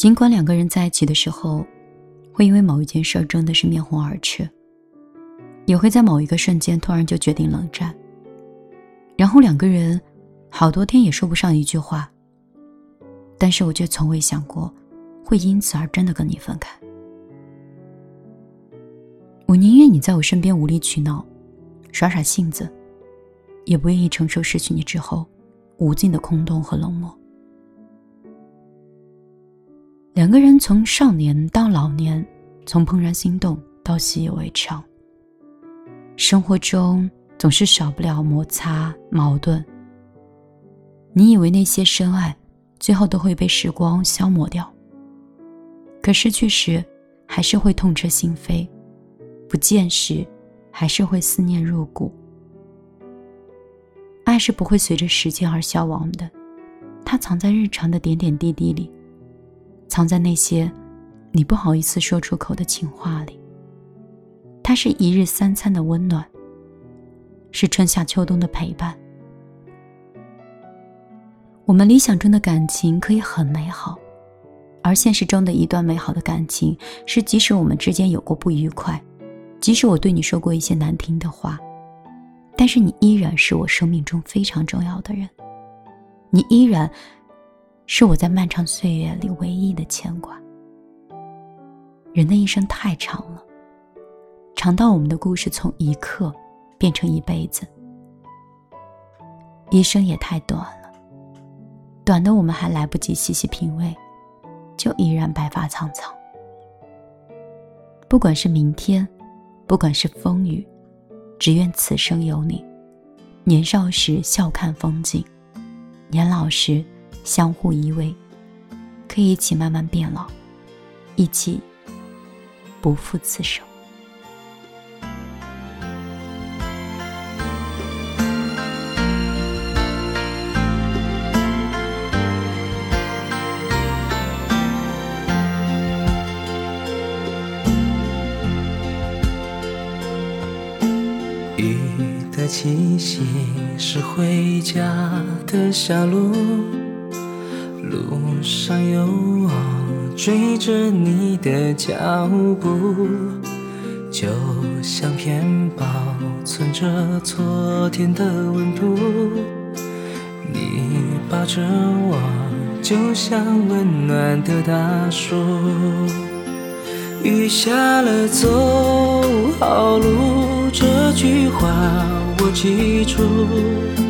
尽管两个人在一起的时候，会因为某一件事争的是面红耳赤，也会在某一个瞬间突然就决定冷战，然后两个人好多天也说不上一句话。但是我却从未想过，会因此而真的跟你分开。我宁愿你在我身边无理取闹，耍耍性子，也不愿意承受失去你之后无尽的空洞和冷漠。两个人从少年到老年，从怦然心动到习以为常。生活中总是少不了摩擦、矛盾。你以为那些深爱，最后都会被时光消磨掉。可失去时，还是会痛彻心扉；不见时，还是会思念入骨。爱是不会随着时间而消亡的，它藏在日常的点点滴滴里。藏在那些你不好意思说出口的情话里。它是一日三餐的温暖，是春夏秋冬的陪伴。我们理想中的感情可以很美好，而现实中的一段美好的感情是，即使我们之间有过不愉快，即使我对你说过一些难听的话，但是你依然是我生命中非常重要的人，你依然。是我在漫长岁月里唯一的牵挂。人的一生太长了，长到我们的故事从一刻变成一辈子；一生也太短了，短的我们还来不及细细品味，就依然白发苍苍。不管是明天，不管是风雨，只愿此生有你。年少时笑看风景，年老时。相互依偎，可以一起慢慢变老，一起不负此生。雨的气息是回家的小路。路上有我追着你的脚步，就像片保存着昨天的温度。你抱着我，就像温暖的大树。雨下了，走好路，这句话我记住。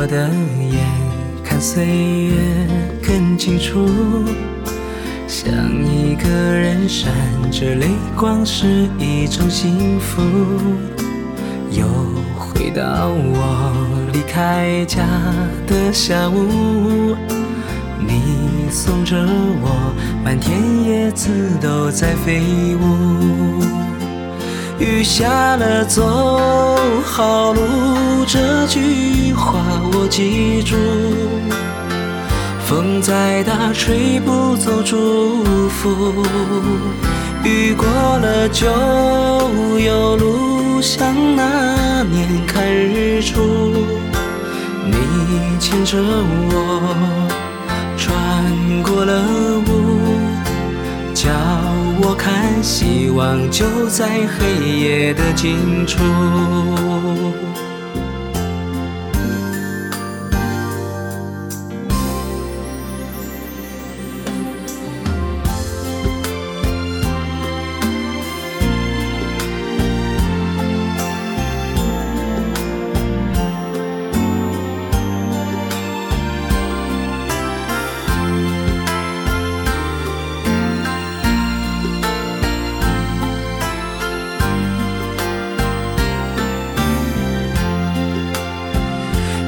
我的眼看岁月更清楚，想一个人闪着泪光是一种幸福。又回到我离开家的下午，你送着我，满天叶子都在飞舞。雨下了，走好路，这句话我记住。风再大，吹不走祝福。雨过了就有路，像那年看日出。你牵着我，穿过了，希望就在黑夜的尽处。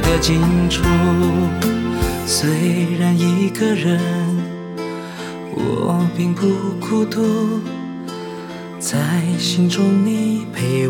的近处。虽然一个人，我并不孤独。在心中，你陪